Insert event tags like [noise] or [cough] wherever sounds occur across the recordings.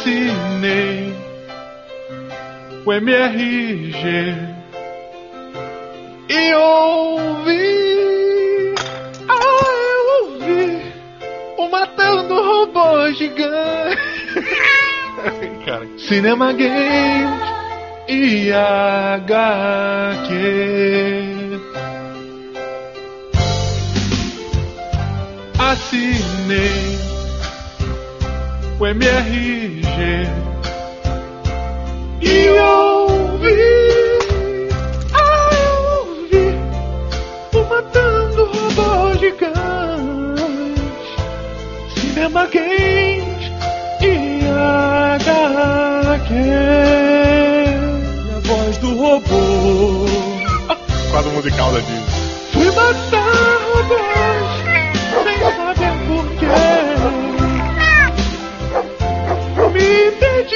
assinei o MRG e ouvi, ah, eu ouvi o Matando Robô Gigante. [laughs] Cara, Cinema Games e HQ. Assinei o MRG e ouvi, ah, eu ouvi o Matando Robô Gigante, Cinema Games e HQ. E a voz do robô. Quadro musical da Disney.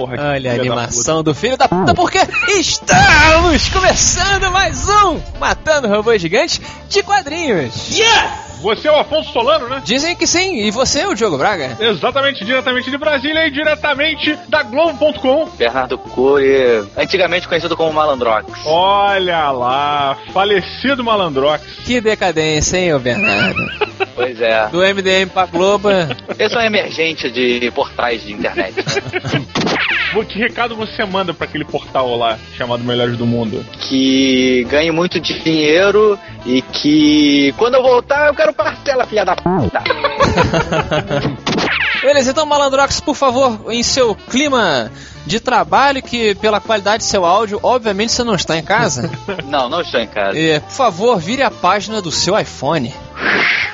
Porra, Olha a animação do filho da puta, porque estamos começando mais um Matando Robôs Gigantes de quadrinhos. puta. Você é o Afonso Solano, né? Dizem que sim, e você, o Diogo Braga? Exatamente, diretamente de Brasília e diretamente da Globo.com. Bernardo Cury, antigamente conhecido como Malandrox. Olha lá, falecido Malandrox. Que decadência, hein, ô Bernardo? [laughs] Pois é. Do MDM pra Globo. Eu sou um emergente de portais de internet. [laughs] Que recado você manda pra aquele portal lá chamado Melhores do Mundo? que ganho muito dinheiro e que quando eu voltar eu quero parcela, filha da puta. [laughs] Beleza, então Malandrox, por favor, em seu clima de trabalho, que pela qualidade do seu áudio, obviamente você não está em casa. Não, não estou em casa. É, por favor, vire a página do seu iPhone. [laughs]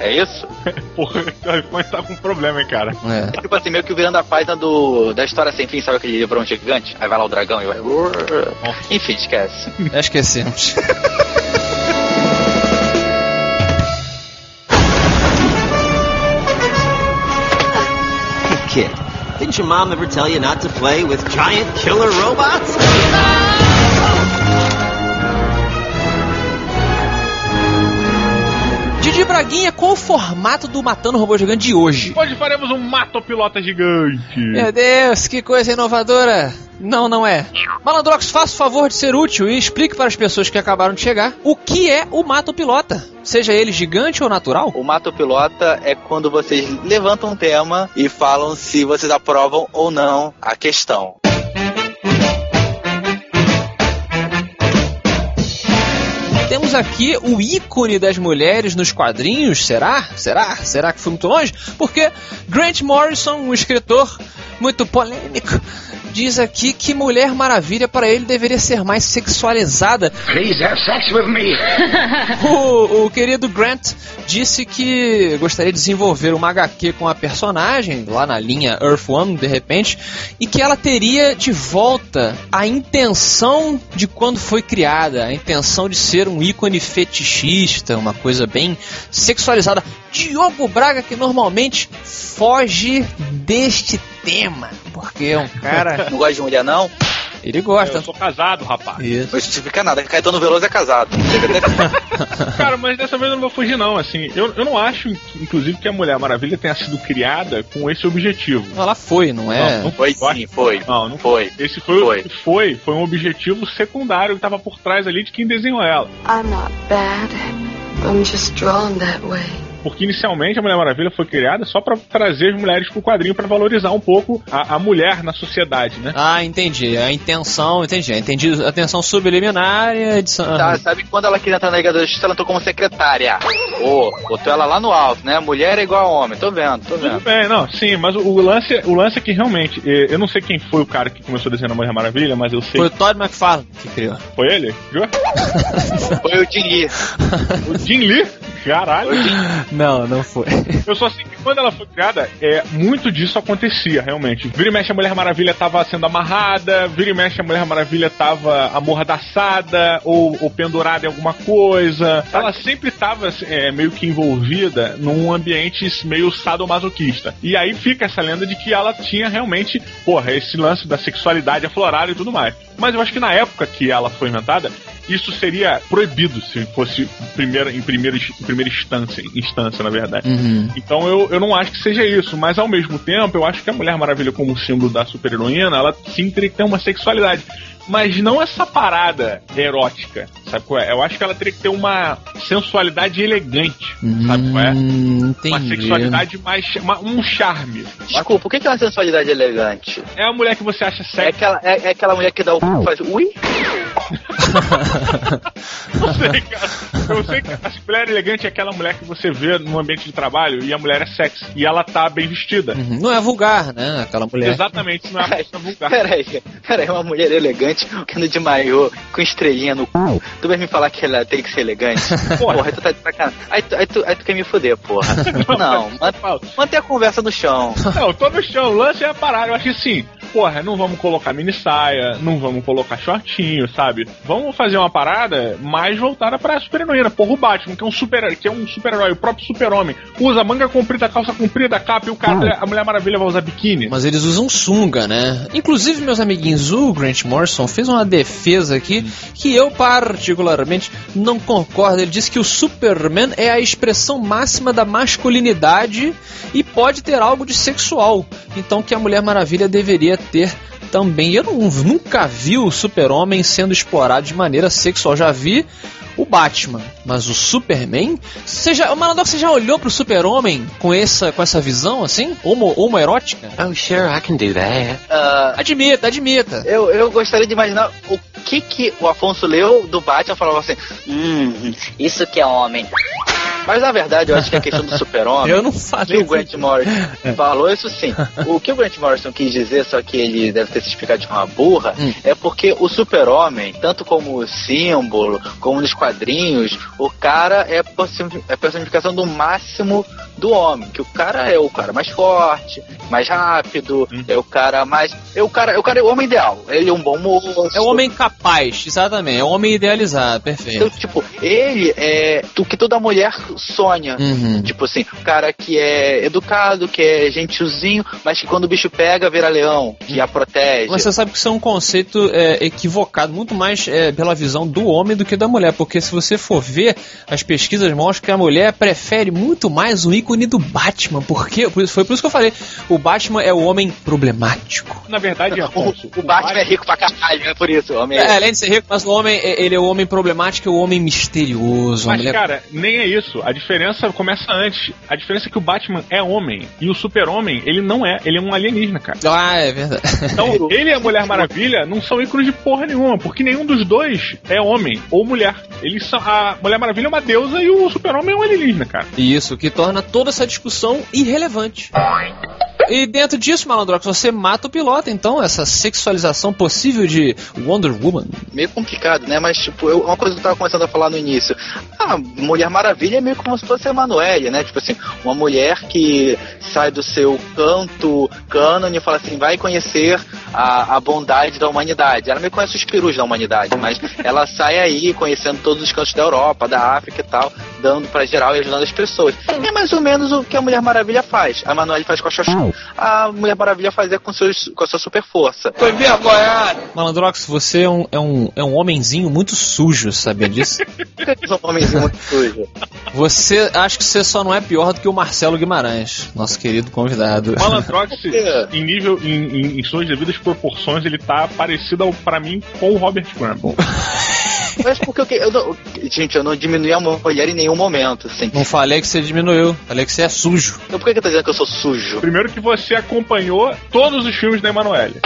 É isso? [laughs] Porra, o iPhone tá com problema, hein, cara. É. É tipo assim, meio que virando a página do, da história sem fim, sabe aquele livrão gigante? Aí vai lá o dragão e vai. Enfim, esquece. Já esquecemos. [laughs] Kid, didn't your mom ever tell you not to play with giant killer robots? Braguinha, qual o formato do Matando Robô Gigante de hoje? Hoje faremos um matopilota gigante. Meu Deus, que coisa inovadora! Não, não é. Malandrox, faça o favor de ser útil e explique para as pessoas que acabaram de chegar o que é o mato pilota, seja ele gigante ou natural. O mato pilota é quando vocês levantam um tema e falam se vocês aprovam ou não a questão. Temos aqui o ícone das mulheres nos quadrinhos, será? Será? Será que foi muito longe? Porque Grant Morrison, um escritor muito polêmico, diz aqui que Mulher Maravilha para ele deveria ser mais sexualizada. Please have sex with me. [laughs] O, o querido Grant disse que gostaria de desenvolver uma HQ com a personagem, lá na linha Earth One, de repente, e que ela teria de volta a intenção de quando foi criada, a intenção de ser um ícone fetichista, uma coisa bem sexualizada. Diogo Braga, que normalmente foge deste tema, porque é um cara. [laughs] Não gosta de mulher, não? Ele gosta. Eu sou casado, rapaz. Isso. Não justifica nada. Caetano Veloso é casado. [laughs] Cara, mas dessa vez eu não vou fugir, não. Assim, eu, eu não acho, inclusive, que a Mulher Maravilha tenha sido criada com esse objetivo. Ela foi, não é? Não, não Foi acho- sim, foi. Não, não Foi. Esse foi, Foi. foi. Foi um objetivo secundário que estava por trás ali de quem desenhou ela. I'm not bad. I'm just drawn that way. Porque inicialmente a Mulher Maravilha foi criada só pra trazer as mulheres pro quadrinho pra valorizar um pouco a, a mulher na sociedade, né? Ah, entendi. A intenção, entendi. Entendi a intenção subliminar e a edição. Tá, sabe quando ela queria entrar na Liga da Justiça, ela entrou como secretária. Ô, botou ela lá no alto, né? Mulher é igual a homem. Tô vendo, tô Tudo vendo. bem, não, sim, mas o, o lance, o lance é que realmente, eh, eu não sei quem foi o cara que começou desenhando a Mulher Maravilha, mas eu sei Foi o Todd McFarlane que criou. foi ele, viu? Foi o Jim Lee. O Jim Lee. Caralho. Não, não foi. Eu só sei que quando ela foi criada, é, muito disso acontecia, realmente. Vira e mexe a Mulher Maravilha tava sendo amarrada, vira e mexe a Mulher Maravilha tava amordaçada ou, ou pendurada em alguma coisa. Ela sempre tava é, meio que envolvida num ambiente meio sadomasoquista. E aí fica essa lenda de que ela tinha realmente, porra, esse lance da sexualidade aflorada e tudo mais. Mas eu acho que na época que ela foi inventada, isso seria proibido se fosse primeira, em, primeira, em primeira instância, instância, na verdade. Uhum. Então eu, eu não acho que seja isso, mas ao mesmo tempo eu acho que a Mulher Maravilha, como símbolo da super-heroína, ela sim teria que ter uma sexualidade. Mas não essa parada erótica, sabe qual é? Eu acho que ela teria que ter uma sensualidade elegante, sabe qual é? Hum, Uma entendi. sexualidade mais. uma- um charme. Desculpa, o que é uma sensualidade elegante? É a mulher que você acha É sexy. aquela, é, é aquela mulher que dá o cu e faz ui? [laughs] Não sei, cara. Eu sei que a mulher elegante é aquela mulher que você vê no ambiente de trabalho e a mulher é sexy. E ela tá bem vestida. Uhum. Não é vulgar, né? Aquela mulher. Exatamente, não é uma [laughs] vulgar. Peraí, peraí, uma mulher elegante que anda de maiô com estrelinha no cu. Tu vai me falar que ela tem que ser elegante? [laughs] Porra, tu tá de sacanagem. Aí tu, aí, tu, aí tu quer me fuder, porra. [laughs] Não, man- mantém a conversa no chão. Não, tô no chão, o lance é a parada. Eu acho que assim, porra, não vamos colocar mini saia, não vamos colocar shortinho, sabe? Vamos fazer uma parada mais voltada pra super-heroína. Porra, o Batman, que é um super que é um super-herói, o próprio super-homem, usa manga comprida, calça comprida, capa e o cara, a Mulher Maravilha vai usar biquíni. Mas eles usam sunga, né? Inclusive, meus amiguinhos, o Grant Morrison fez uma defesa aqui que eu, particularmente, não concordo. Ele disse que o Superman é a expressão máxima da masculinidade e pode ter algo de sexual. Então, que a Mulher Maravilha deveria ter também. Eu não- nunca vi o Super-Homem sendo explorado de maneira sexual. Já vi o Batman, mas o Superman? Você já, o Malandro, você já olhou pro Super-Homem com essa, com essa visão assim? Homo, homoerótica? Oh, sure, I can do that. Ah, Admita, admita. eu, eu gostaria de imaginar o que que o Afonso leu do Batman e falava assim: Hum, isso que é homem. Mas na verdade eu acho que a questão do super-homem. Eu não que falei. o Grant Morrison falou isso sim. O que o Grant Morrison quis dizer, só que ele deve ter se explicado de forma burra, Hum. é porque o super-homem, tanto como símbolo, como nos quadrinhos, o cara é é personificação do máximo do homem. Que o cara é o cara mais forte, mais rápido, Hum. é o cara mais. É o cara, é o cara é o homem ideal. Ele é um bom moço. É o homem capaz, exatamente. É o homem idealizado, Então, perfeito. tipo, ele é o que toda mulher sonha. Uhum. Tipo assim, o cara que é educado, que é gentilzinho, mas que quando o bicho pega, vira leão, que a protege. Mas você sabe que isso é um conceito é, equivocado, muito mais é, pela visão do homem do que da mulher, porque se você for ver, as pesquisas mostram que a mulher prefere muito mais o ícone do Batman, porque por isso- foi por isso que eu falei, o Batman é o homem problemático. Na verdade, O, Afonso, o Batman é rico pra caralho, é por isso. O homem É, além de ser rico, mas o homem, é- ele é o homem problemático, é o homem misterioso. a Mas, mulher- cara, nem é isso. A diferença começa antes. A diferença é que o Batman é homem e o super-homem, ele não é. Ele é um alienígena, cara. Ah, é verdade. Então, ele e a Mulher Maravilha não são ícones de porra nenhuma, porque nenhum dos dois é homem ou mulher. Eles são, a Mulher Maravilha é uma deusa e o super-homem é um alienígena, cara. Isso, o que torna toda essa discussão irrelevante. E dentro disso, Malandrox, você mata o piloto, então, essa sexualização possível de Wonder Woman. meio complicado, né? Mas, tipo, eu- uma coisa que eu tava começando a falar no início. A Mulher Maravilha é meio como se fosse a Emanuele, né? Tipo assim, uma mulher que sai do seu canto cânone e fala assim, vai conhecer a, a bondade da humanidade. Ela meio conhece os perus da humanidade, mas ela sai aí conhecendo todos os cantos da Europa, da África e tal, dando pra geral e ajudando as pessoas. É mais ou menos o que a Mulher Maravilha faz. A Emanuele faz com a Xoxô, a Mulher Maravilha faz é com, seus, com a sua super força. Foi vergonhado! Malandrox, você é um, é um, é um homenzinho muito sujo, sabia disso? [laughs] São um homenzinho muito sujo? Você, acho que você só não é pior do que o Marcelo Guimarães, nosso querido convidado. O Malandrox, É. em nível, em, em- em suas devidas proporções, ele tá parecido, ao, pra mim, com o Robert Crumb. [laughs] Mas porque eu, que- eu não, gente, eu não diminui a mulher em nenhum momento, assim. Não falei que você diminuiu, falei que você é sujo. Então por que, que eu tô dizendo que eu sou sujo? Primeiro que você acompanhou todos os filmes da Emanuele.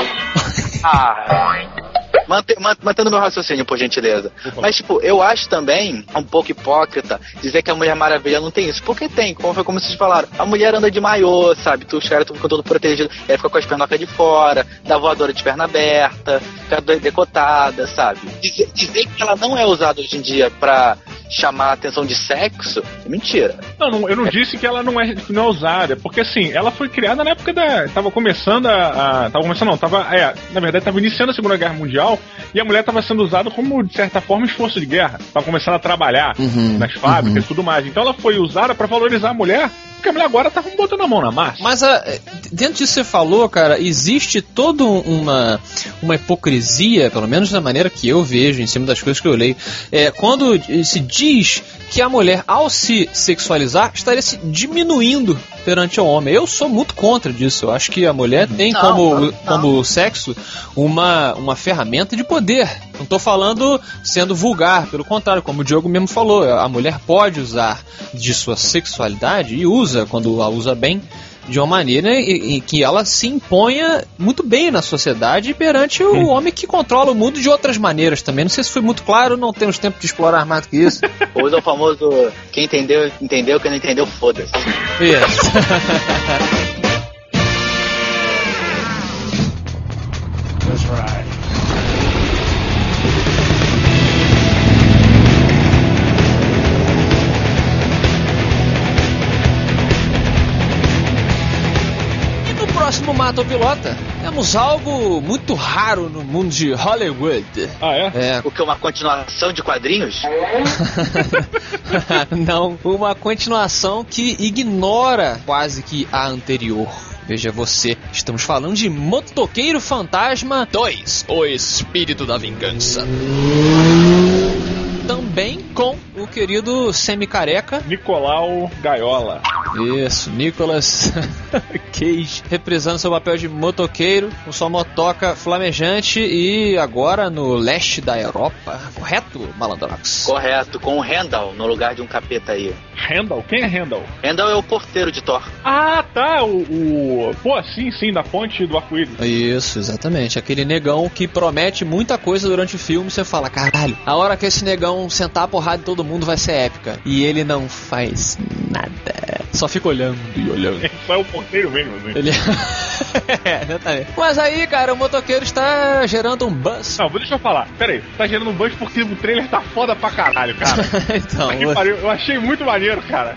Ah. Mante, man- mantendo meu raciocínio, por gentileza. Mas, tipo, eu acho também um pouco hipócrita dizer que a Mulher Maravilha não tem isso. Porque tem, como foi como vocês falaram. A mulher anda de maiô, sabe? Tu- Os caras ficam todo protegidos. Ela fica com as pernocas de fora, dá voadora de perna aberta, fica decotada, sabe? Dizer, dizer que ela não é usada hoje em dia pra chamar a atenção de sexo, é mentira. Não, não, eu não disse que ela não é, não é usada, porque assim, ela foi criada na época da. Tava começando a. a tava começando, não, tava. É, na verdade, tava iniciando a Segunda Guerra Mundial e a mulher tava sendo usada como, de certa forma, esforço de guerra. Tava começando a trabalhar Uhum, nas fábricas e tudo mais. Então ela foi usada pra valorizar a mulher, porque a mulher agora tava botando a mão na massa. Mas a, dentro disso que você falou, cara, existe toda uma, uma hipocrisia, pelo menos da maneira que eu vejo, em cima das coisas que eu leio. É, quando se diz que a mulher, ao se sexualizar, estaria se diminuindo perante o homem. Eu sou muito contra disso. Eu acho que a mulher tem Não, como, não, não. como o sexo uma, uma ferramenta de poder. Não tô falando sendo vulgar, pelo contrário, como o Diogo mesmo falou, a mulher pode usar de sua sexualidade e usa quando a usa bem de uma maneira em, em que ela se imponha muito bem na sociedade perante o homem que controla o mundo de outras maneiras também. Não sei se foi muito claro, não temos tempo de explorar mais do que isso. [laughs] Usa o famoso quem entendeu, entendeu, quem não entendeu, foda-se. Isso. [laughs] próximo Mata ou Pilota, temos algo muito raro no mundo de Hollywood. Ah, é? É, O que é uma continuação de quadrinhos? [laughs] não, uma continuação que ignora quase que a anterior. Veja você, estamos falando de Motoqueiro Fantasma 2, O Espírito da Vingança. Também com querido semi-careca. Nicolau Gaiola. Isso, Nicolas [laughs] Cage, representando seu papel de motoqueiro, com sua motoca flamejante e agora no leste da Europa, correto, Malandrox? Correto, com o Randall no lugar de um capeta aí. Randall? Quem é Randall? Randall é o porteiro de Thor. Ah, tá, o. o... Pô, sim, sim, da ponte do arco-íris. Isso, exatamente. Aquele negão que promete muita coisa durante o filme, você fala, caralho, a hora que esse negão sentar a porrada em todo mundo vai ser épica. E ele não faz nada. Só fica olhando e olhando. [laughs] Só é o porteiro mesmo, assim. Ele. [laughs] é, exatamente. Mas aí, cara, o motoqueiro está gerando um buzz. Não, deixa eu falar. Pera aí, tá gerando um buzz porque o trailer tá foda pra caralho, cara. [laughs] então, Que pariu, eu achei muito maneiro, cara.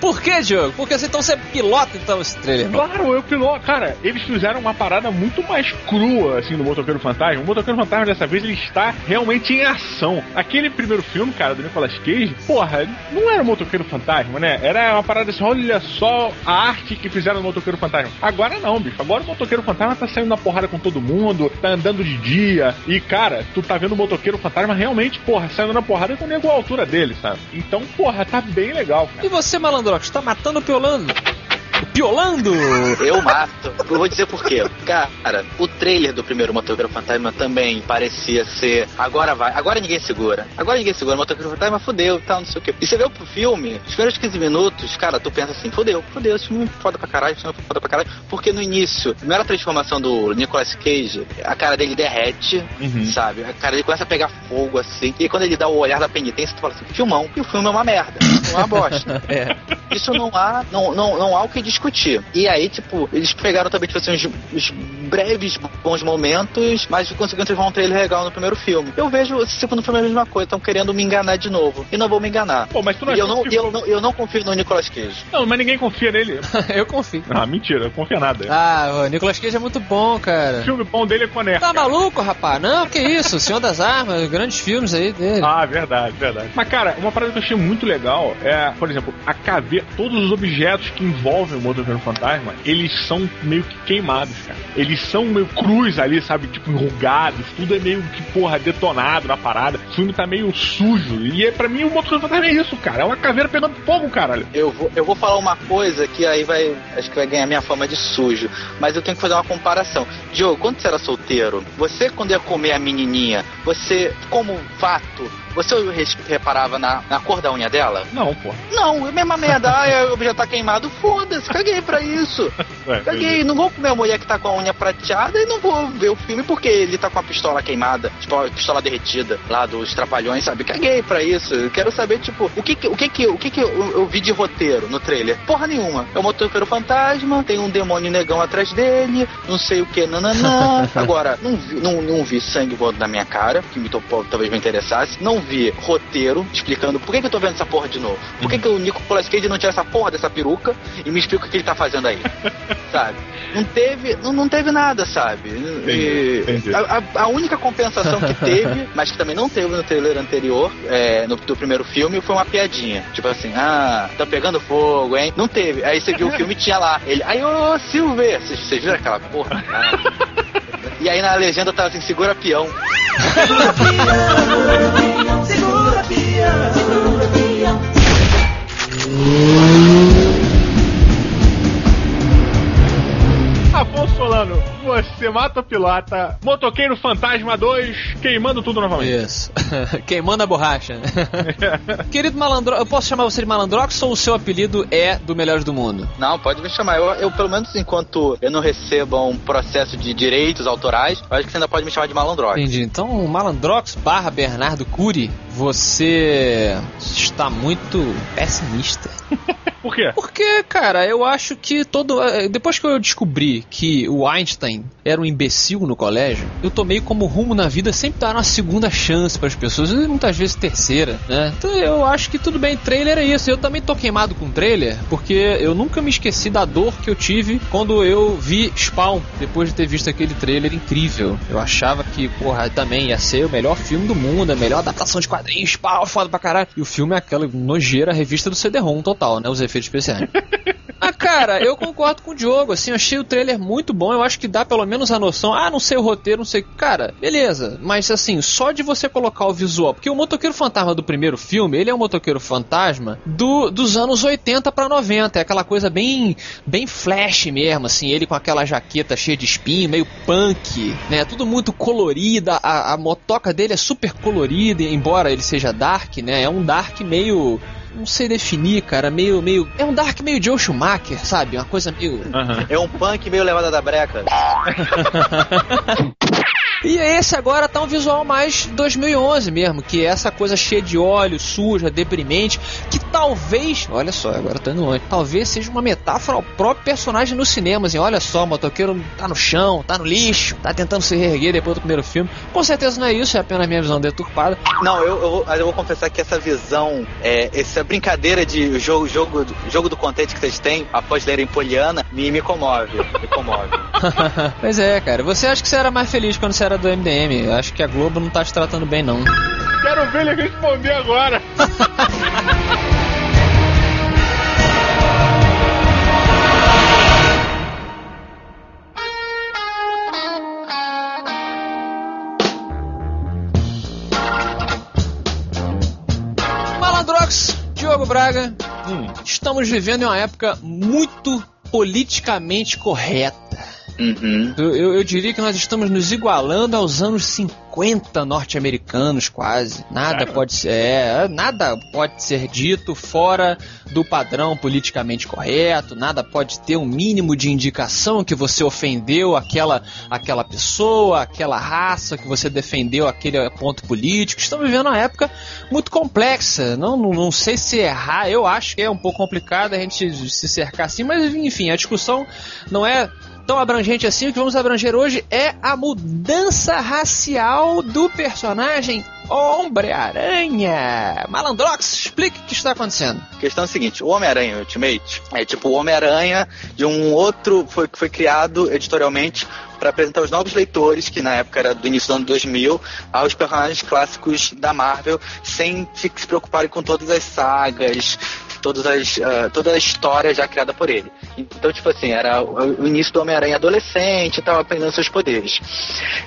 por que, Diogo? Porque você então você pilota então esse trailer, não? Claro, eu piloto. Cara, eles fizeram uma parada muito mais crua, assim, do Motoqueiro Fantasma. O Motoqueiro Fantasma, dessa vez, ele está realmente em ação. Aquele primeiro filme, cara, do Nicolas Cage, porra, não era o Motoqueiro Fantasma, né? Era uma parada assim, olha só a arte que fizeram no Motoqueiro Fantasma. Agora não, bicho. Agora o Motoqueiro Fantasma tá saindo na porrada com todo mundo, tá andando de dia. E, cara, tu tá vendo o Motoqueiro Fantasma realmente, porra, saindo na porrada com o nego à altura dele, sabe? Então, porra, tá bem legal, cara. E você, malandrox, tá matando o piolando? O Piolando! Eu mato. Eu vou dizer por quê. Cara, o trailer do primeiro Motoqueiro Fantasma também parecia ser. Agora vai, agora ninguém segura. Agora ninguém segura. Motoqueiro Fantasma fudeu tal, não sei o quê. E você vê pro filme, os primeiros 15 minutos, cara, tu pensa assim: fudeu, fudeu, esse filme é foda pra caralho, esse filme é foda pra caralho. Porque no início, a primeira transformação do Nicolas Cage, a cara dele derrete, Uhum. sabe? A cara dele começa a pegar fogo assim. E quando ele dá o olhar da penitência, tu fala assim: filmão. E o filme é uma merda. É uma bosta. [laughs] É. Isso não há, não, não, não há o que discutir. E aí, tipo, eles pegaram também, tipo assim, uns, uns breves bons momentos, mas conseguiram transformar um trailer legal no primeiro filme. Eu vejo esse segundo filme é a mesma coisa, estão querendo me enganar de novo. E não vou me enganar. Pô, mas tu não E eu não, que eu, não, eu não confio no Nicolas Cage. Não, mas ninguém confia nele. [laughs] Eu confio. Ah, mentira, não confia nada. Ah, o Nicolas Cage é muito bom, O cara. filme bom dele é Conner. Tá maluco, rapaz? Não, que isso? Senhor das Armas, grandes filmes aí dele. Ah, verdade, verdade. Mas, cara, uma parada que eu achei muito legal é, por exemplo, a caveira, todos os objetos que envolvem o motoqueiro fantasma, eles são meio que queimados, cara. Eles são meio cruz ali, sabe? Tipo, enrugados, tudo é meio que, porra, detonado na parada. O filme tá meio sujo. E é, pra mim o motoqueiro fantasma é isso, cara. É uma caveira pegando fogo, caralho. Eu vou, eu vou falar uma coisa que aí vai. Acho que vai ganhar minha fama de sujo. Mas eu tenho que fazer uma comparação. Diogo, quando você era solteiro, você, quando ia comer a menininha, você, como fato, você reparava na, na cor da unha dela? Não, porra. Não, é a mesma merda. Ah, o objeto tá queimado. Foda-se, caguei pra isso. [laughs] É, Caguei. Não vou comer a mulher que tá com a unha prateada e não vou ver o filme porque ele tá com a pistola queimada, tipo, a pistola derretida lá dos trapalhões, sabe? Caguei pra isso. Eu quero saber, tipo, o que que, o que, que, o que, que eu, eu vi de roteiro no trailer? Porra nenhuma. É o motoqueiro fantasma, tem um demônio negão atrás dele, não sei o que, nananã. [laughs] Agora, não vi, não, não vi sangue voando na minha cara, que me talvez me interessasse. Não roteiro explicando por que, que eu tô vendo essa porra de novo. Por que, que o Nicolas Cage não tira essa porra dessa peruca e me explica o que ele tá fazendo aí. [laughs] sabe? Não teve, não, não teve nada, sabe? E entendi. A, a- única compensação que teve, [laughs] mas que também não teve no trailer anterior, é, no do primeiro filme, foi uma piadinha. Tipo assim, ah, tá pegando fogo, hein? Não teve. Aí você viu o filme e tinha lá. Ele, aí, ô Silver, vocês vocês viram aquela porra? Ah. [laughs] E aí na legenda tava assim, segura peão. Afonso Solano, você mata o pilota. Motoqueiro Fantasma 2, queimando tudo novamente. Isso. [laughs] Queimando a borracha. [laughs] Querido Malandro, eu posso chamar você de Malandrox ou o seu apelido é do Melhores do Mundo? Não, pode me chamar. Eu, eu, pelo menos enquanto eu não receba um processo de direitos autorais, eu acho que você ainda pode me chamar de malandrox. Entendi. Então, Malandrox barra Bernardo Cury, você está muito pessimista. [laughs] Por quê? Porque, cara, eu acho que todo. eh, Depois que eu descobri que o Einstein era um imbecil no colégio, eu tomei como rumo na vida sempre dar uma segunda chance para as pessoas, e muitas vezes terceira, né? Então eu acho que tudo bem, trailer é isso. Eu também tô queimado com trailer, porque eu nunca me esqueci da dor que eu tive quando eu vi Spawn, depois de ter visto aquele trailer incrível. Eu achava que, porra, também ia ser o melhor filme do mundo, a melhor adaptação de quadrinhos, Spawn, foda pra caralho. E o filme é aquela nojeira revista do CD-ROM total, né? Os efeitos especiais. [laughs] Ah, cara, eu concordo com o Diogo, assim, eu achei o trailer muito bom, eu acho que dá pelo menos a noção, ah, não sei o roteiro, não sei, cara, beleza, mas assim, só de você colocar o visual, porque o motoqueiro fantasma do primeiro filme, ele é um motoqueiro fantasma do, dos anos 80 pra 90, é aquela coisa bem, bem flash mesmo, assim, ele com aquela jaqueta cheia de espinho, meio punk, né, tudo muito colorida, a, a motoca dele é super colorida, embora ele seja dark, né, é um dark meio não sei definir, cara, meio, meio. É um Dark meio Joe Schumacher, sabe? Uma coisa meio. É um punk meio levada da breca. [laughs] E esse agora tá um visual mais 2011 mesmo, que é essa coisa cheia de óleo, suja, deprimente, que talvez, olha só, agora tô indo longe, talvez seja uma metáfora ao próprio personagem no cinema, assim, olha só, o motoqueiro tá no chão, tá no lixo, tá tentando se reerguer depois do primeiro filme. Com certeza não é isso, é apenas minha visão deturpada. Não, eu, eu, eu vou confessar que essa visão, é, essa brincadeira de jogo, jogo, jogo do contente que vocês têm após lerem Poliana, me, me comove. Me comove. [laughs] pois é, cara, você acha que você era mais feliz quando você era do MDM? Acho que a Globo não tá te tratando bem, não. Quero ver ele responder agora. [laughs] Malandrox, Diogo Braga, Hum. estamos vivendo em uma época muito politicamente correta. Uhum. Eu, eu- diria que nós estamos nos igualando aos anos 50 norte-americanos, quase. Nada pode ser, é, nada pode ser dito fora do padrão politicamente correto. Nada pode ter um mínimo de indicação que você ofendeu aquela, aquela pessoa, aquela raça que você defendeu aquele ponto político. Estamos vivendo uma época muito complexa. Não, não, não sei se errar. Eu acho que é um pouco complicado a gente se cercar assim, mas enfim, a discussão não é tão abrangente assim. O que vamos abranger hoje é a mudança racial do personagem Homem-Aranha. Malandrox, explique o que está acontecendo. A questão é a seguinte, o Homem-Aranha Ultimate é tipo o Homem-Aranha de um outro, foi, foi criado editorialmente para apresentar os novos leitores, que na época era do início do ano 2000, aos personagens clássicos da Marvel, sem se preocuparem com todas as sagas, todas as, ah, toda a história já criada por ele. Então, tipo assim, era o, início do Homem-Aranha adolescente, estava aprendendo seus poderes.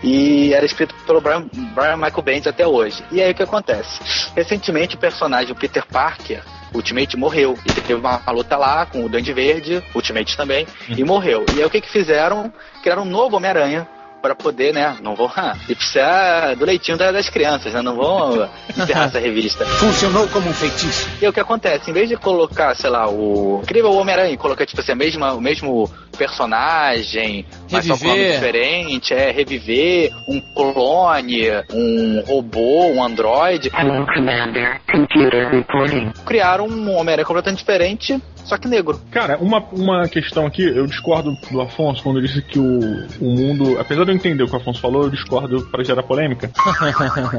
E era escrito pelo Brian, Brian Michael Bendis até hoje. E aí o que acontece? Recentemente o personagem Peter Parker, Ultimate, morreu. E teve uma, uma luta lá com o Duende Verde, Ultimate também, e morreu. E aí o que que fizeram? Criaram um novo Homem-Aranha para poder, né? Não vão. [laughs] E precisar do leitinho da- das crianças, né? Não vão [laughs] encerrar essa revista. Funcionou como um feitiço. E o que acontece? Em vez de colocar, sei lá, o Incrível Homem-Aranha e colocar, tipo assim, a mesma, o mesmo personagem, mas só com um nome Reviver. diferente, é reviver um clone, um robô, um androide. Hello, Commander. Computer reporting. Criaram um Homem-Aranha completamente diferente, só que negro. Cara, uma, uma questão aqui, eu discordo do Afonso quando ele disse que o, o mundo. Apesar de eu entender o que o Afonso falou, eu discordo para gerar polêmica. [laughs]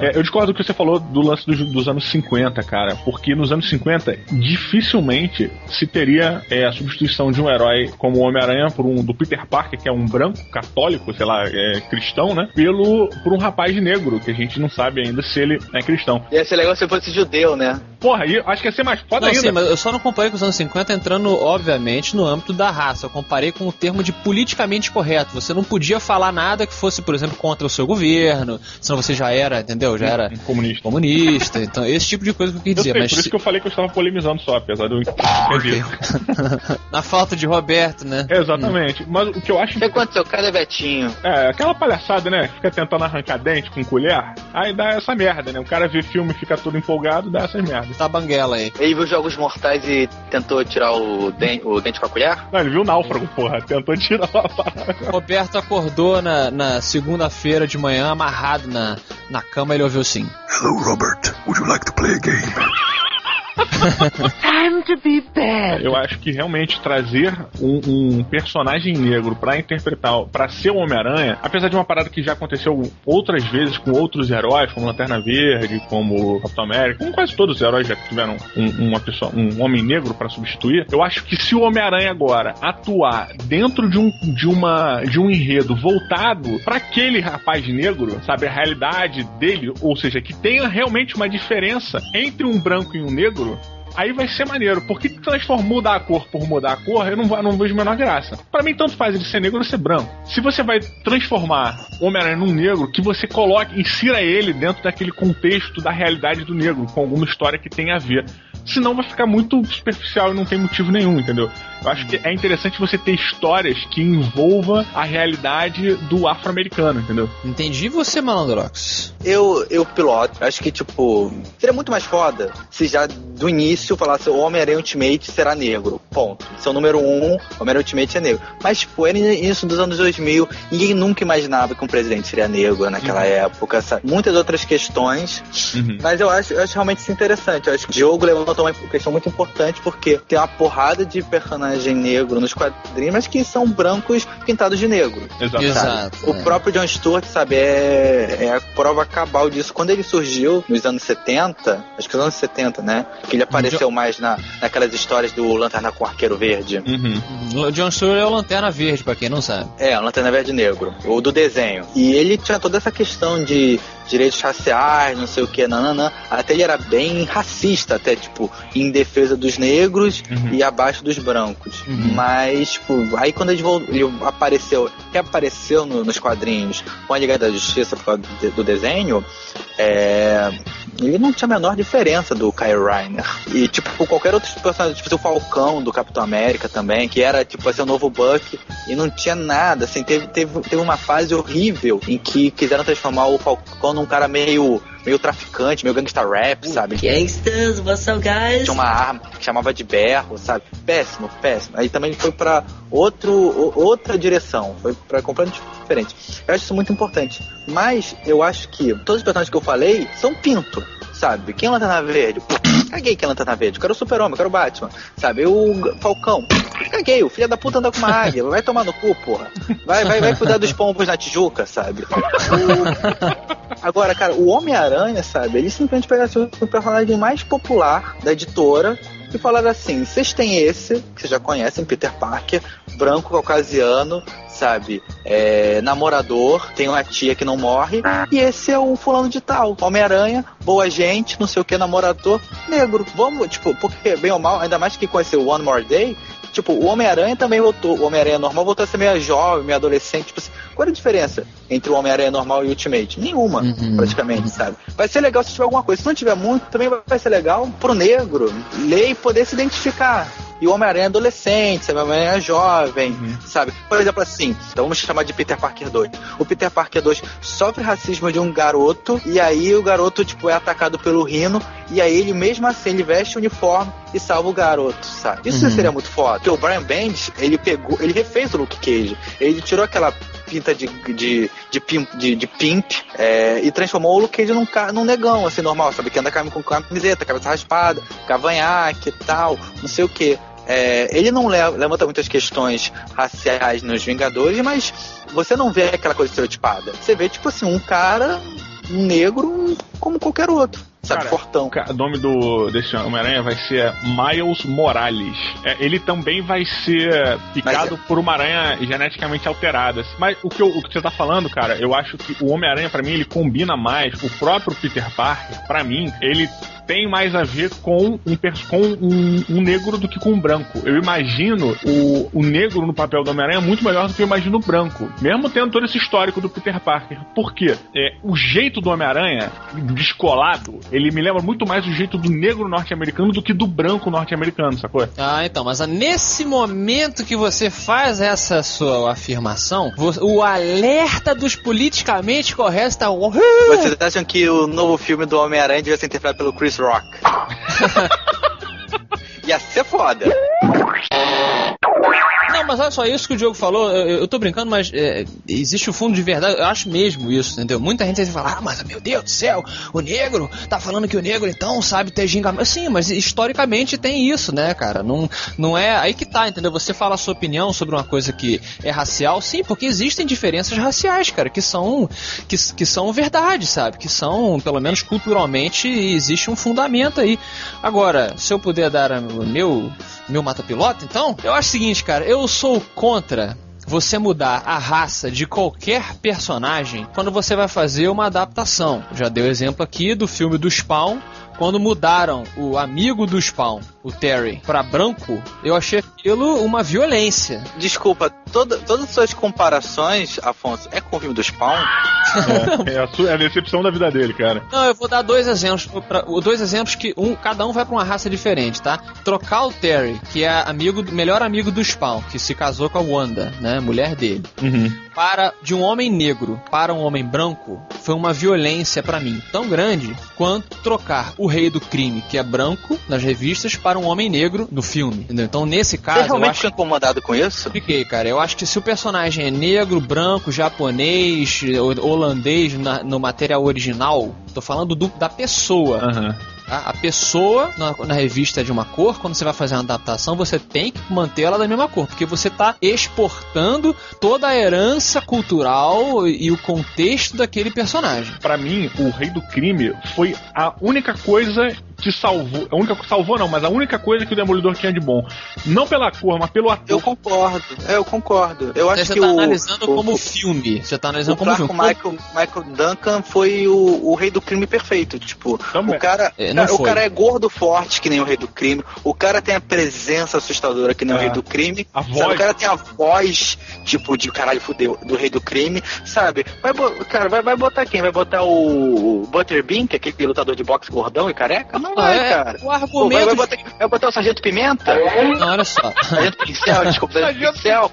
É, eu discordo do que você falou do lance dos, dos anos 50, cara. Porque nos anos 50, dificilmente se teria é, a substituição de um herói como o Homem-Aranha por um do Peter Parker, que é um branco, católico, sei lá, é, cristão, né? Pelo, por um rapaz negro, que a gente não sabe ainda se ele é cristão. Ia ser legal se fosse judeu, né? Porra, aí acho que ia ser mais foda Não, ainda. sim, mas eu só não comparei com os anos 50 entrando, obviamente, no âmbito da raça. Eu comparei com o termo de politicamente correto. Você não podia falar nada que fosse, por exemplo, contra o seu governo, senão você já era, entendeu? Já era Comunista. comunista. Então, esse tipo de coisa que eu quis Eu dizer. sei, mas por isso se- que eu falei que eu estava polemizando só, apesar eu entender. [laughs] Na falta de Roberto, né? Exatamente. Mas o que eu acho. O que aconteceu? Cadê Betinho? É, aquela palhaçada, né? Fica tentando arrancar dente com colher. Aí dá essa merda, né? O cara vê filme e fica todo empolgado, dá essas merdas. Tá banguela aí. Ele viu Jogos Mortais e tentou tirar o, den o dente com a colher? Não, ele viu o náufrago, porra. Tentou tirar a parada. Roberto acordou na, na segunda-feira de manhã, amarrado na, na cama, ele ouviu assim. Hello, Robert. Would you like to play a game? Time to be bad. Eu acho que realmente trazer um, um personagem negro pra interpretar, pra ser o Homem-Aranha, apesar de uma parada que já aconteceu outras vezes com outros heróis, como Lanterna Verde, como Capitão América, como quase todos os heróis já tiveram um, uma pessoa, um homem negro pra substituir. Eu acho que se o Homem-Aranha agora atuar dentro de um, de uma, de um enredo voltado pra aquele rapaz negro, sabe, a realidade dele, ou seja, que tenha realmente uma diferença entre um branco e um negro, Aí vai ser maneiro, porque transformar mudar a cor por mudar a cor, eu não, não vejo a menor graça. Pra mim, tanto faz ele ser negro ou ser branco. Se você vai transformar Homem-Aranha num negro, que você coloque, insira ele dentro daquele contexto da realidade do negro, com alguma história que tenha a ver. Senão vai ficar muito superficial e não tem motivo nenhum, entendeu? Eu acho que é interessante você ter histórias que envolvam a realidade do afro-americano, entendeu? Entendi você, Malandrox. Eu, eu piloto. Acho que, tipo, seria muito mais foda se já do início falasse o Homem-Aranha Ultimate será negro. Ponto. Seu número um, o Homem-Aranha Ultimate é negro. Mas, tipo, era início dos anos 2000, ninguém nunca imaginava que um presidente seria negro naquela época, sabe? Muitas outras questões. Uhum. Mas eu acho, eu acho realmente isso interessante. Eu acho que o Diogo levantou uma questão muito importante porque tem uma porrada de personagem negro nos quadrinhos, mas que são brancos pintados de negro. Exatamente. Exato. O é. próprio John Stewart, sabe, é, é a prova cabal disso. Quando ele surgiu nos anos 70, acho que nos anos 70, né? Que ele apareceu mais na, naquelas histórias do Lanterna com Arqueiro Verde. Uhum. O John Stewart é o Lanterna Verde, pra quem não sabe. É, o Lanterna Verde Negro, ou do desenho. E ele tinha toda essa questão de direitos raciais, não sei o que, nananã. Até ele era bem racista, até, tipo, em defesa dos negros Uhum. e abaixo dos brancos. Uhum. Mas, tipo, aí quando ele, ele apareceu, reapareceu no- nos quadrinhos com a Liga da Justiça por causa do desenho, é, ele não tinha a menor diferença do Kyle Reiner. E, tipo, qualquer outro personagem, tipo o Falcão do Capitão América também, que era, tipo, assim, o novo Buck, e não tinha nada, assim, teve, teve, teve uma fase horrível em que quiseram transformar o Falcão num cara meio, meio traficante, meio gangsta rap, sabe? Gangsters, what's up, guys? tinha uma arma que chamava de berro, sabe? Péssimo, péssimo. Aí também foi pra outro, outra direção, foi pra completamente diferente. Eu acho isso muito importante. Mas eu acho que todos os personagens que eu falei são pinto, sabe? Quem é Lanterna Verde? Caguei quem é Lanterna Verde. Eu quero o Super-Homem, eu quero o Batman, sabe? O Falcão. Caguei, o filho da puta anda com uma águia. Vai tomar no cu, porra. Vai, vai, vai cuidar dos pombos na Tijuca, sabe? Agora, cara, o Homem-Aranha, sabe? Ele simplesmente pegasse o personagem mais popular da editora e falaram assim: vocês têm esse, que vocês já conhecem, Peter Parker, branco caucasiano, sabe? É, namorador, tem uma tia que não morre, e esse é o fulano de tal. Homem-Aranha, boa gente, não sei o que, namorador, negro. Vamos, tipo, porque bem ou mal, ainda mais que conheceu One More Day. Tipo, o Homem-Aranha também voltou. O Homem-Aranha normal voltou a ser meio jovem, meio adolescente. Tipo assim, qual é a diferença entre o Homem-Aranha normal e o Ultimate? Nenhuma, Uhum. praticamente, sabe? Vai ser legal se tiver alguma coisa. Se não tiver muito, também vai ser legal pro negro ler e poder se identificar. E o Homem-Aranha é adolescente, sabe? O Homem-Aranha é jovem, sabe? Por exemplo, assim, então vamos chamar de Peter Parker 2. O Peter Parker 2 sofre racismo de um garoto, e aí o garoto, tipo, é atacado pelo Rino, e aí ele, mesmo assim, ele veste o uniforme e salva o garoto, sabe? Isso Uhum. seria muito foda. Porque o Brian Bendis, ele pegou, ele refez o Luke Cage. Ele tirou aquela pinta de, de, de, pimp, de, de pimp é, e transformou o Luke Cage num, num negão, assim, normal, sabe? Que anda com camiseta, cabeça raspada, cavanhaque e tal, não sei o que. É, ele não le- levanta muitas questões raciais nos Vingadores, mas você não vê aquela coisa estereotipada. Você vê, tipo assim, um cara negro como qualquer outro. Sabe, Cara, fortão. O nome do, desse Homem-Aranha vai ser Miles Morales. É, ele também vai ser picado Mas por uma aranha geneticamente alterada. Mas o que, eu- o que você tá falando, cara, eu acho que o Homem-Aranha, pra mim, ele combina mais. O próprio Peter Parker, pra mim, ele tem mais a ver com um, com um, um negro do que com um branco. Eu imagino o, o negro no papel do Homem-Aranha muito melhor do que eu imagino o branco. Mesmo tendo todo esse histórico do Peter Parker. Por quê? É, o jeito do Homem-Aranha, descolado, ele me lembra muito mais o jeito do negro norte-americano do que do branco norte-americano, sacou? Ah, então, mas nesse momento que você faz essa sua afirmação, o alerta dos politicamente corretos tá. Vocês acham que o novo filme do Homem-Aranha devia ser interpretado pelo Chris Rock? [laughs] Ia ser foda. [laughs] Não, mas olha só, isso que o Diogo falou, eu, eu tô brincando, mas é, existe o fundo de verdade, eu acho mesmo isso, entendeu? Muita gente vai falar, ah, mas meu Deus do céu, o negro tá falando que o negro então sabe ter ginga. Sim, mas historicamente tem isso, né, cara? Não, não é. Aí que tá, entendeu? Você fala a sua opinião sobre uma coisa que é racial, sim, porque existem diferenças raciais, cara, que são, que, que são verdade, sabe? Que são, pelo menos culturalmente, existe um fundamento aí. Agora, se eu puder dar meu, meu mata-piloto, então, eu acho o seguinte, cara, eu sou contra você mudar a raça de qualquer personagem quando você vai fazer uma adaptação. Já dei o exemplo aqui do filme do Spawn, quando mudaram o amigo do Spawn, o Terry, pra branco, eu achei aquilo uma violência. Desculpa, toda- todas as suas comparações, Afonso, é com o filme do Spawn? É, é a, sua- é a decepção da vida dele, cara. Não, eu vou dar dois exemplos, pra, dois exemplos que um, cada um vai pra uma raça diferente, tá? Trocar o Terry, que é amigo, do- melhor amigo do Spawn, que se casou com a Wanda, né, mulher dele, Uhum. para de um homem negro para um homem branco, foi uma violência pra mim tão grande quanto trocar o rei do crime, que é branco nas revistas, para um homem negro no filme. Entendeu? Então nesse Você caso, eu realmente acho ficou incomodado com isso? Fiquei, cara. Eu acho que se o personagem é negro, branco, japonês, ho- holandês na- no material original, tô falando do- da pessoa. Aham. Tá? A pessoa na, na revista é de uma cor, quando você vai fazer uma adaptação, você tem que manter ela da mesma cor, porque você tá exportando toda a herança cultural e, o contexto daquele personagem. Pra mim, o Rei do Crime foi a única coisa que salvou. A única salvou não, mas a única coisa que o Demolidor tinha de bom. Não pela cor, mas pelo ator. Eu concordo, é, eu concordo. Eu acho você que tá o, analisando o, como filme. Você tá o analisando como Clark filme. Michael, Michael Duncan foi o, o rei do crime perfeito. Tipo, Também. o cara, É, não cara- o cara é gordo forte, que nem o rei do crime. O cara tem a presença assustadora, que nem o É. rei do crime. A Sabe, voz. O cara tem a voz, tipo, de caralho fudeu, do rei do crime, sabe? Vai, cara, vai, vai botar quem? Vai botar o, o Butterbean, que é aquele lutador de boxe gordão e careca? Não Ah, vai, é, cara. O Pô, vai, argumento. vai botar, vai botar o Sargento Pimenta? Não, olha só. Sargento Pincel, desculpa, Sargento Pincel.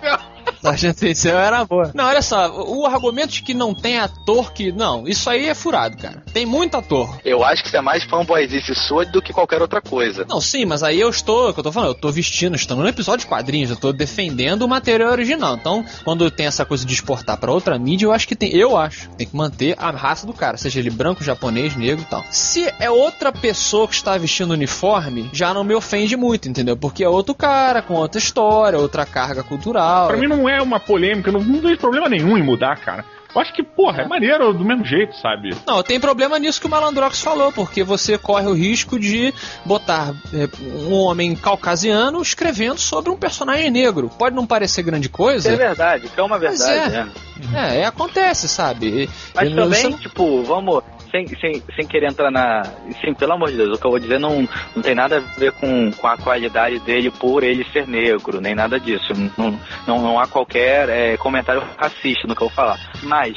Sargento Pincel era boa. Não, olha só, o argumento de que não tem ator que. Não, isso aí é furado, cara. Tem muito ator. Eu acho que você é mais fanboyzice sua do que qualquer outra coisa. Não, sim, mas aí eu estou, o que eu tô falando, eu tô vestindo, estamos no episódio de quadrinhos, eu tô defendendo o material original. Então, quando tem essa coisa de exportar pra outra mídia, eu acho que tem, eu acho, tem que manter a raça do cara, seja ele branco, japonês, negro e tal. Se é outra pessoa que está vestindo uniforme, já não me ofende muito, entendeu? Porque é outro cara, com outra história, outra carga cultural. Pra mim não é uma polêmica, não, não vejo problema nenhum em mudar, cara. Eu acho que, porra, é maneiro do mesmo jeito, sabe? Não, tem problema nisso que o Malandrox falou, porque você corre o risco de botar é, um homem caucasiano escrevendo sobre um personagem negro. Pode não parecer grande coisa. É verdade, isso é uma verdade, é. né? É, é, acontece, sabe? Mas Eu- também, você- tipo, vamos. Sem, sem, sem querer entrar na. Sim, pelo amor de Deus, o que eu vou dizer não, não tem nada a ver com, com a qualidade dele por ele ser negro, nem nada disso. Não, não, não há qualquer é, comentário racista no que eu vou falar. Mas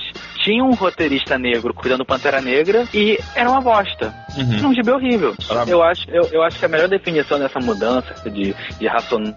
tinha um roteirista negro cuidando do Pantera Negra e era uma bosta. Uhum. Um gibi horrível. Ah. Eu acho, eu, eu acho que a melhor definição dessa mudança de, de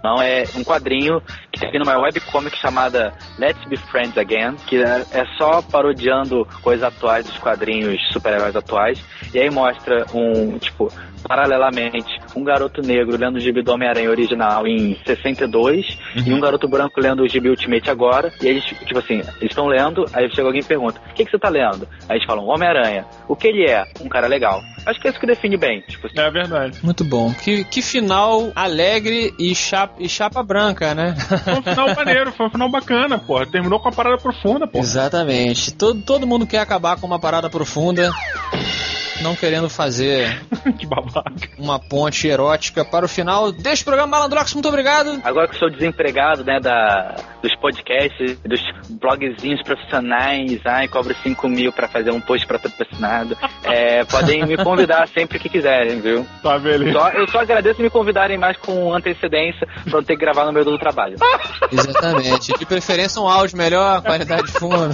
não é um quadrinho que tem numa webcomic chamada Let's Be Friends Again, que é, é só parodiando coisas atuais dos quadrinhos super-heróis atuais. E aí mostra um, tipo, paralelamente, um garoto negro lendo o gibi do Homem-Aranha original em 62 e um garoto branco lendo o gibi Ultimate agora. E eles, tipo assim, eles estão lendo, aí chega alguém e pergunta: O que, que você tá lendo? Aí eles falam: Homem-Aranha. O que ele é? Um cara legal. Acho que é isso que define bem. Tipo assim, É verdade. Muito bom. Que, que final alegre e chapa, e chapa branca, né? Foi um final maneiro, foi um final bacana, porra. Terminou com uma parada profunda, porra. Exatamente. Todo, todo mundo quer acabar com uma parada profunda. Não querendo fazer [laughs] que babaca. uma ponte erótica para o final deste programa. Malandrox, muito obrigado. Agora que eu sou desempregado, né, da, dos podcasts, dos blogzinhos profissionais, ai, cobro 5 mil pra fazer um post patrocinado, é, podem me convidar sempre que quiserem, viu? Tá, beleza. Só, eu só agradeço me convidarem mais com antecedência pra não ter que gravar no meio do trabalho. [laughs] Exatamente. De preferência um áudio melhor, qualidade de fundo.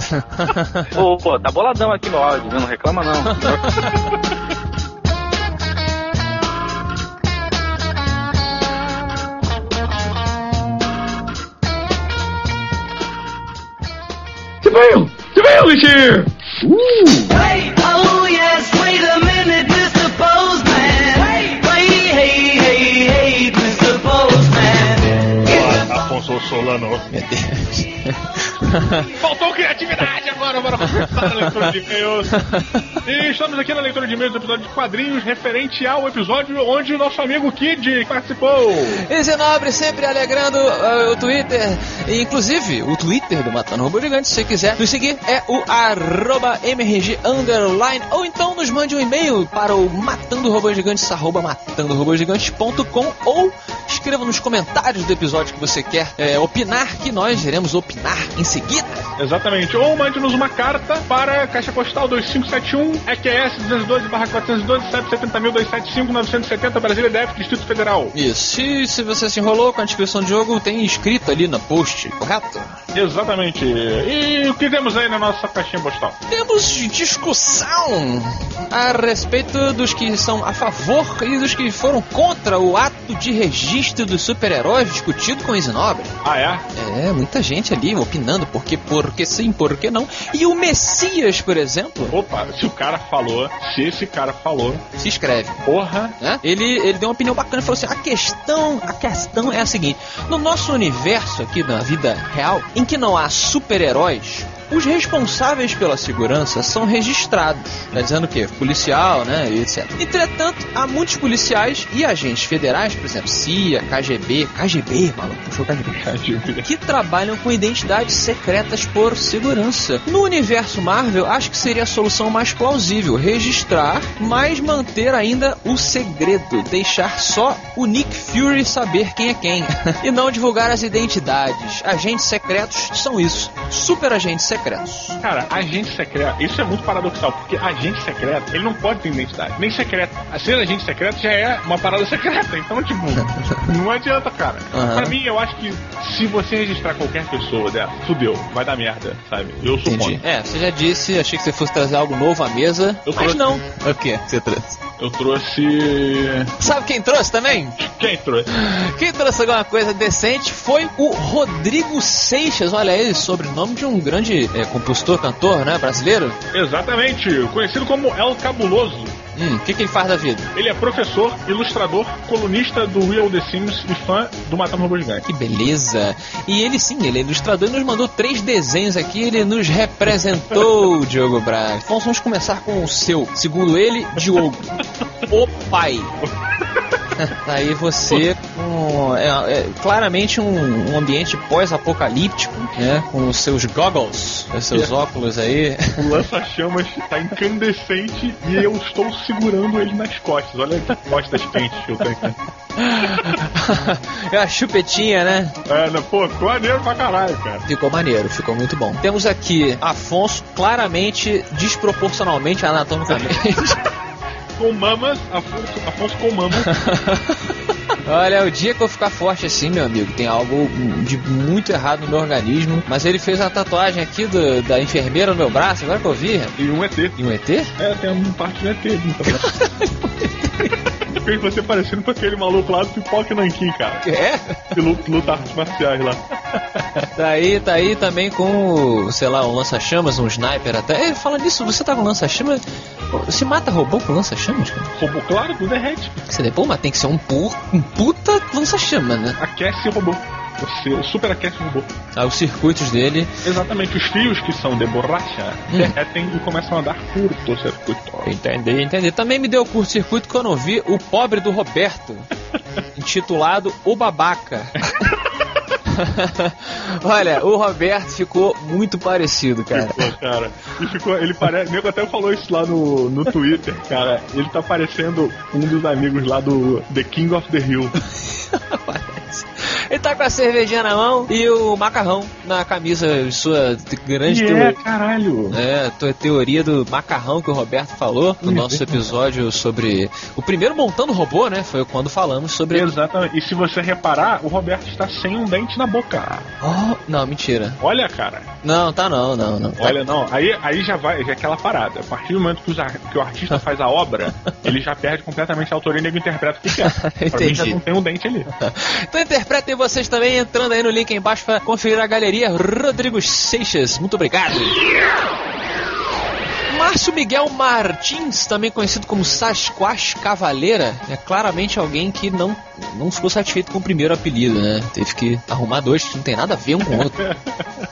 Pô, pô, tá boladão aqui no áudio, viu? Não reclama não. [laughs] Você veio! Você veio, Lixir! Wait, oh yes, wait a minute, Mr. Postman. Wait, wait, hey, hey, hey, Mr. Postman. Afonso Solano. [laughs] Meu Deus. Faltou criatividade agora, bora começar [laughs] a leitura de e-mails. E estamos aqui na leitura de e-mails do episódio de quadrinhos, referente ao episódio onde o nosso amigo Kid participou. E Zenobre sempre alegrando uh, o Twitter, e, inclusive o Twitter do Matando Robô Gigante, se quiser nos seguir, é o arroba MRG underline, ou então nos mande um e-mail para o matando robôs gigantes, arroba matandorobogigantes.com, ou escreva nos comentários do episódio que você quer é, opinar, que nós iremos opinar em seguida. Exatamente. Ou mande-nos uma carta para a Caixa Postal 2571, EQS 212 412 770 970 Brasília DF, Distrito Federal. Isso, e se você se enrolou com a descrição do jogo, tem escrito ali no post, correto? Exatamente. E o que temos aí na nossa caixinha postal? Temos discussão a respeito dos que são a favor e dos que foram contra o ato de registro dos super-heróis discutido com o Isinobre. Ah, é? É, muita gente ali opinando por que, por que sim, por que não. E o Messias, por exemplo, Opa, se o cara falou, se esse cara falou, se escreve. porra, né? Ele, ele deu uma opinião bacana e falou assim: a questão, a questão é a seguinte: no nosso universo aqui na vida real, em que não há super-heróis, os responsáveis pela segurança são registrados. Tá dizendo o quê? Policial, né? Etc. Entretanto, há muitos policiais e agentes federais, por exemplo, CIA, KGB, KGB, maluco, puxou KGB, que trabalham com identidades secretas por segurança. No universo Marvel, acho que seria a solução mais plausível: registrar, mas manter ainda o segredo, deixar só o Nick Fury saber quem é quem [laughs] e não divulgar as identidades. Agentes secretos são isso, super agentes secretos. Cara, agente secreto, isso é muito paradoxal, porque agente secreto, ele não pode ter identidade, nem secreto. A ser agente secreto já é uma parada secreta, então, tipo, [laughs] não adianta, cara. Aham. Pra mim, eu acho que se você registrar qualquer pessoa dela, fudeu, vai dar merda, sabe? Eu sou Entendi. contra. É, você já disse, achei que você fosse trazer algo novo à mesa, Eu mas trouxe. não. O que você trouxe? Eu trouxe. Sabe quem trouxe também? Quem trouxe? Quem trouxe alguma coisa decente foi o Rodrigo Seixas. Olha ele, sobrenome de um grande é, compositor, cantor, né, brasileiro. Exatamente, conhecido como El Cabuloso. Hum, o que, que ele faz da vida? Ele é professor, ilustrador, colunista do Real The Sims e fã do Matando Robô Gigante. Que beleza! E ele sim, ele é ilustrador e nos mandou três desenhos aqui, ele nos representou, [laughs] Diogo Braga. Então vamos começar com o seu, segundo ele, Diogo, o pai. [laughs] Aí você com é, é, claramente um, um ambiente pós-apocalíptico, né? Com os seus goggles, os seus óculos aí. O lança-chamas tá incandescente e eu estou segurando ele nas costas. Olha que costas quentes que eu tenho aqui. [laughs] É a chupetinha, né? É, né, pô, ficou maneiro pra caralho, cara. Ficou maneiro, ficou muito bom. Temos aqui Afonso, claramente, desproporcionalmente anatomicamente. Com mamas, Afonso, Afonso com mamas. [laughs] Olha, o dia que eu ficar forte assim, meu amigo, tem algo de muito errado no meu organismo. Mas ele fez uma tatuagem aqui do- da enfermeira no meu braço, agora que eu vi. E um ET. E um ET? É, tem uma parte do ET. Então. [laughs] Fez você parecendo com aquele maluco lá do Pipoca Nanquim, cara. É? Que luta, luta artes marciais lá. [laughs] Tá aí, tá aí também com, sei lá, um lança-chamas, um sniper até. É, falando nisso, você tá com lança-chamas. Você mata robô com lança-chamas, cara? Robô, claro, tudo derrete. Você depois, mas tem que ser um, um puta lança-chama, né? Aquece o robô. Você super aquece o robô. Ah, os circuitos dele. Exatamente, os fios que são de borracha derretem e começam a dar curto-circuito. Entendi, entendi. Também me deu curto-circuito quando eu vi o pobre do Roberto, [laughs] intitulado O Babaca. [laughs] Olha, o Roberto ficou muito parecido, cara. Ficou, cara. E ficou, ele parece. O nego até falou isso lá no, no Twitter, cara. Ele tá parecendo um dos amigos lá do The King of the Hill. [laughs] Ele tá com a cervejinha na mão e o macarrão na camisa, sua grande E é, teoria. caralho. É, tua teoria do macarrão que o Roberto falou no nosso é episódio sobre o primeiro montando robô, né? Foi quando falamos sobre. Exatamente. E se você reparar, o Roberto está sem um dente na boca. Oh, não, mentira. Olha, cara. Não, tá não, não, não. Olha, não. Aí, aí já vai, já é aquela parada. A partir do momento que, os que o artista [laughs] faz a obra, ele já perde completamente a autoria e nego interpreta o que quer. [laughs] Pra mim Entendi. já não tem um dente ali. [laughs] Então interpretem vocês também entrando aí no link embaixo para conferir a galeria Rodrigo Seixas. Muito obrigado. Márcio Miguel Martins, também conhecido como Sasquatch Cavaleira, é claramente alguém que não, não ficou satisfeito com o primeiro apelido, né? Teve que arrumar dois que não tem nada a ver um com o outro. [laughs]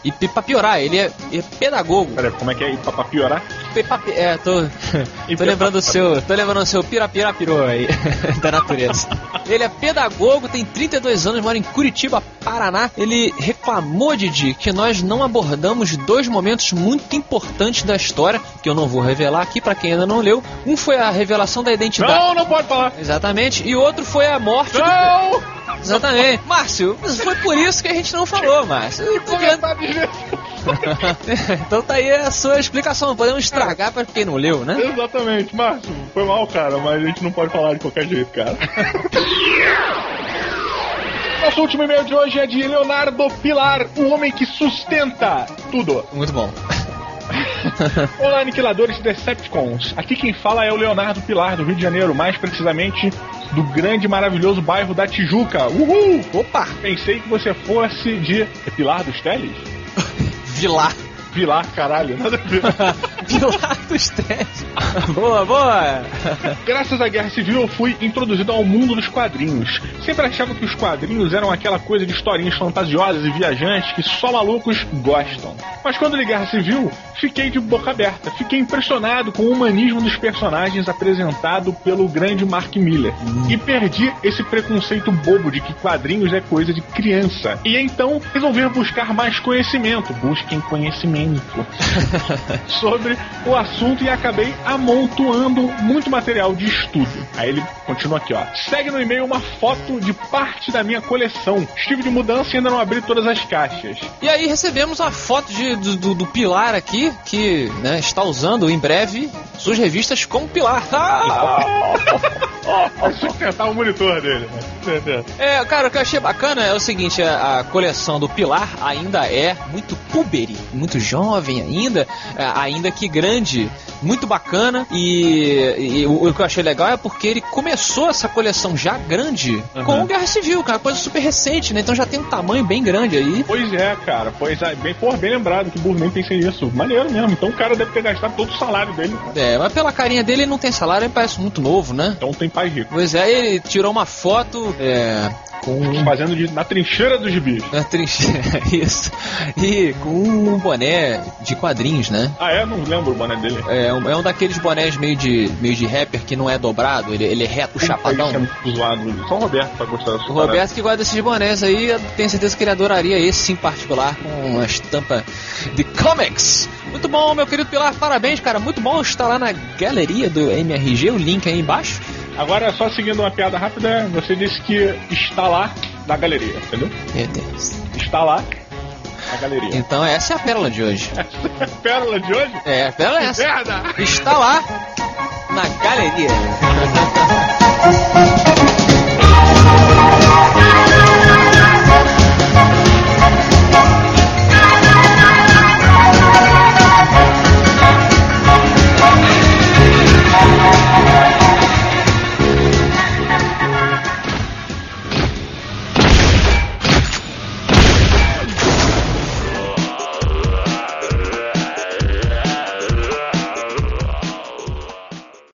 E pra piorar, ele é, é pedagogo. Peraí, como é que é? E pra piorar? Pe- pa- É, tô, [laughs] tô lembrando o seu, tô lembrando o seu pirapirapirô aí, [laughs] da natureza. Ele é pedagogo, tem 32 anos, mora em Curitiba, Paraná. Ele reclamou, Didi, que nós não abordamos dois momentos muito importantes da história, que eu não vou revelar aqui pra quem ainda não leu. Um foi a revelação da identidade. Não, não pode falar. Exatamente. E outro foi a morte do... Não! Exatamente. Márcio, foi por isso que a gente não falou, Márcio. Eu então tá aí a sua explicação. Não podemos estragar pra quem não leu, né? Exatamente, Márcio. Foi mal, cara, mas a gente não pode falar de qualquer jeito, cara. [laughs] Nosso último e-mail de hoje é de Leonardo Pilar, o homem que sustenta tudo. Muito bom. [laughs] Olá, aniquiladores de Decepticons. Aqui quem fala é o Leonardo Pilar, do Rio de Janeiro, mais precisamente do grande e maravilhoso bairro da Tijuca. Uhul! Opa! Pensei que você fosse de. É Pilar dos Teles? [laughs] de lá. Vilar. Pilar, caralho, [laughs] nada a ver. Vilar dos Teles. boa, boa. Graças à Guerra Civil, eu fui introduzido ao mundo dos quadrinhos. Sempre achava que os quadrinhos eram aquela coisa de historinhas fantasiosas e viajantes que só malucos gostam. Mas quando li Guerra Civil, fiquei de boca aberta. Fiquei impressionado com o humanismo dos personagens apresentado pelo grande Mark Miller. E perdi esse preconceito bobo de que quadrinhos é coisa de criança. E então resolvi buscar mais conhecimento. Busquem conhecimento [laughs] sobre o assunto e acabei amontoando muito material de estudo. Aí ele continua aqui, ó. Segue no e-mail uma foto de parte da minha coleção. Estive de mudança e ainda não abri todas as caixas. E aí recebemos a foto de- do, do- Pilar aqui, que né, está usando em breve suas revistas como Pilar. Ah! [laughs] Vai sustentar o monitor dele, né? É, cara, o que eu achei bacana é o seguinte, a, a coleção do Pilar ainda é muito puberi, muito jovem ainda, é, ainda que grande, muito bacana e, e o, o que eu achei legal é porque ele começou essa coleção já grande com o Guerra Civil, cara, coisa super recente, né? Então já tem um tamanho bem grande aí. Pois é, cara. Pois é, bem, porra, bem lembrado que o burro nem pensei isso. Maneiro mesmo. Então o cara deve ter gastado todo o salário dele. É, mas pela carinha dele ele não tem salário, ele parece muito novo, né? Então tem pai rico. Pois é, ele tirou uma foto é, com Fazendo de, na trincheira dos gibis. na trincheira, [laughs] isso, e com um boné de quadrinhos, né? Ah, é? Não lembro o boné dele. É um, é um daqueles bonés meio de, meio de rapper que não é dobrado, ele, ele é reto, chapadão. Isso é muito zoado. Só o Roberto vai gostar dessa O Roberto que gosta desses bonés aí, eu tenho certeza que ele adoraria esse em particular, com uma estampa de comics. Muito bom, meu querido Pilar, parabéns, cara. Muito bom estar lá na galeria do MRG, o link aí embaixo. Agora, só seguindo uma piada rápida, você disse que está lá na galeria, entendeu? Meu Deus. Está lá na galeria. Então essa é a pérola de hoje. [laughs] Pérola de hoje? É, a pérola é essa. Merda! Está lá na galeria. [laughs]